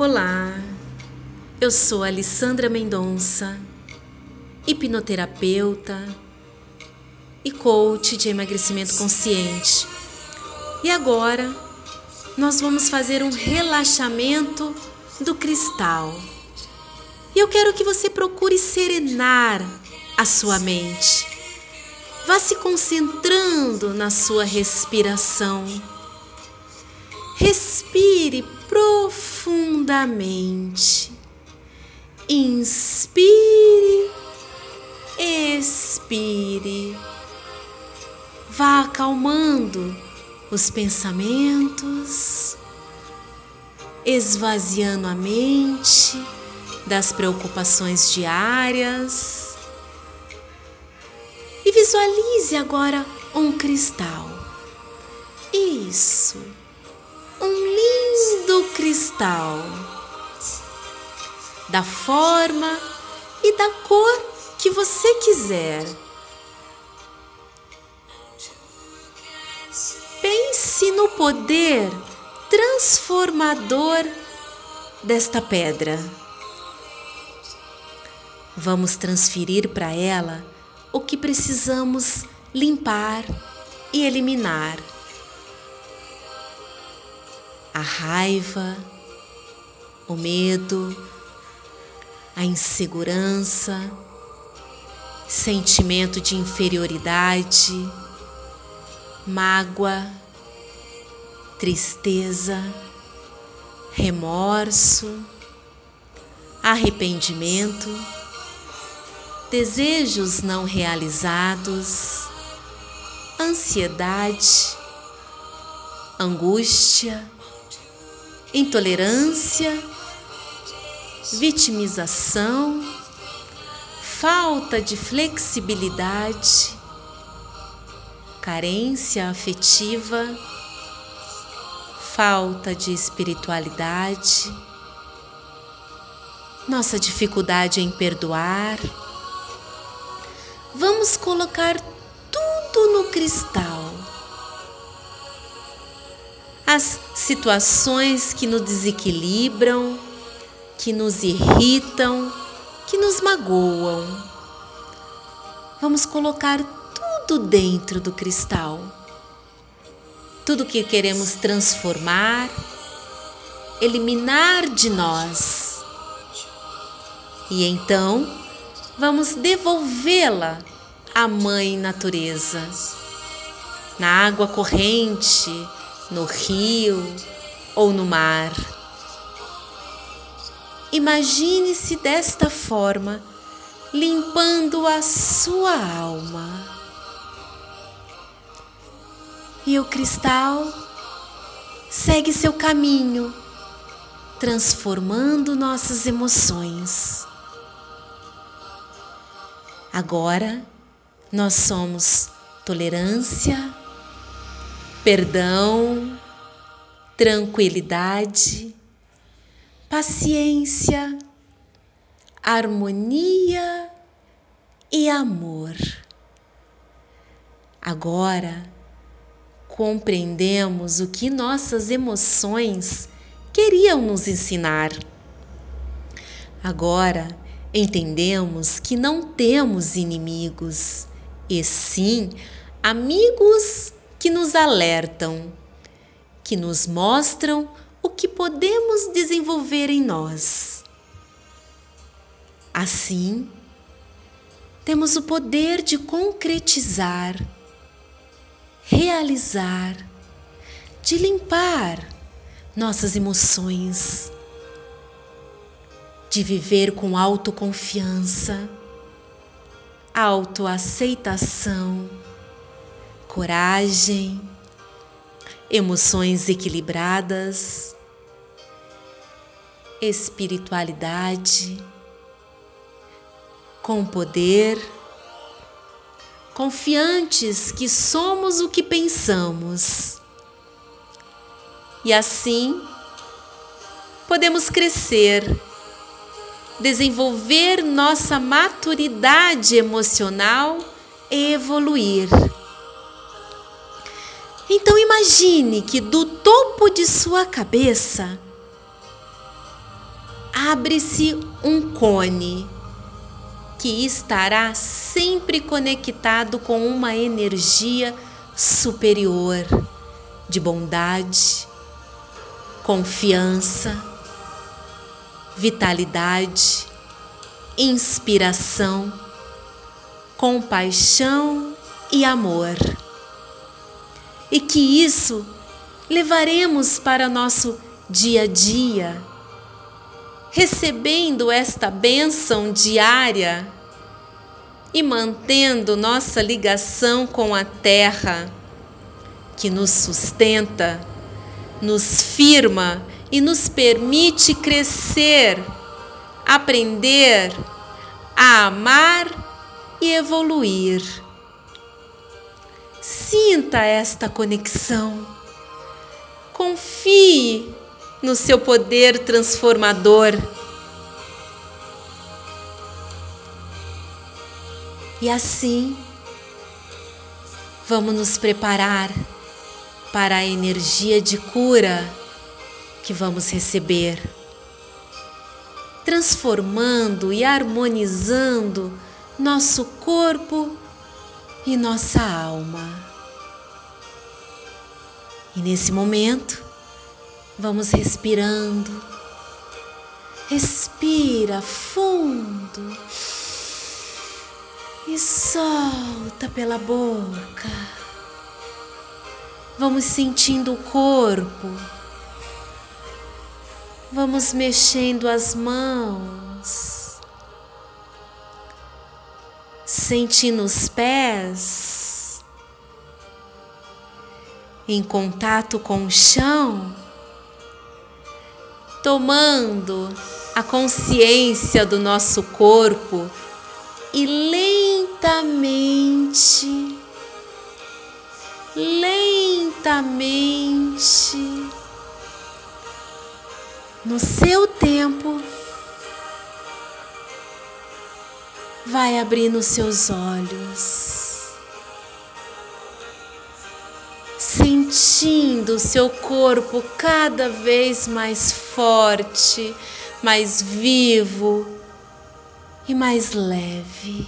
Olá, eu sou Alessandra Mendonça, hipnoterapeuta e coach de emagrecimento consciente. E agora nós vamos fazer um relaxamento do cristal. E eu quero que você procure serenar a sua mente. Vá se concentrando na sua respiração. Respire profundamente. Inspire, expire. Vá acalmando os pensamentos, esvaziando a mente das preocupações diárias. E visualize agora um cristal. Isso cristal da forma e da cor que você quiser. Pense no poder transformador desta pedra. Vamos transferir para ela o que precisamos limpar e eliminar a raiva, o medo, a insegurança, sentimento de inferioridade, mágoa, tristeza, remorso, arrependimento, desejos não realizados, ansiedade, angústia intolerância, vitimização, falta de flexibilidade, carência afetiva, falta de espiritualidade, nossa dificuldade em perdoar. Vamos colocar tudo no cristal situações que nos desequilibram, que nos irritam, que nos magoam. Vamos colocar tudo dentro do cristal. Tudo que queremos transformar, eliminar de nós. E então, vamos devolvê-la à Mãe Natureza. Na água corrente, no rio ou no mar. Imagine-se desta forma, limpando a sua alma. E o cristal segue seu caminho, transformando nossas emoções. Agora nós somos tolerância, perdão, tranquilidade, paciência, harmonia e amor. Agora compreendemos o que nossas emoções queriam nos ensinar. Agora entendemos que não temos inimigos, e sim amigos que nos alertam, que nos mostram o que podemos desenvolver em nós. Assim, temos o poder de concretizar, realizar, de limpar nossas emoções, de viver com autoconfiança, autoaceitação coragem, emoções equilibradas, espiritualidade, com poder, confiantes que somos o que pensamos. E assim podemos crescer, desenvolver nossa maturidade emocional e evoluir. Então imagine que do topo de sua cabeça abre-se um cone que estará sempre conectado com uma energia superior de bondade, confiança, vitalidade, inspiração, compaixão e amor. E que isso levaremos para nosso dia a dia, recebendo esta bênção diária e mantendo nossa ligação com a Terra, que nos sustenta, nos firma e nos permite crescer, aprender a amar e evoluir. Sinta esta conexão. Confie no seu poder transformador. E assim, vamos nos preparar para a energia de cura que vamos receber, transformando e harmonizando nosso corpo e nossa alma. E nesse momento, vamos respirando. Respira fundo e solta pela boca. Vamos sentindo o corpo. Vamos mexendo as mãos. Sentindo os pés em contato com o chão, tomando a consciência do nosso corpo e lentamente, lentamente, no seu tempo, vai abrindo seus olhos, sentindo seu corpo cada vez mais forte, mais vivo e mais leve.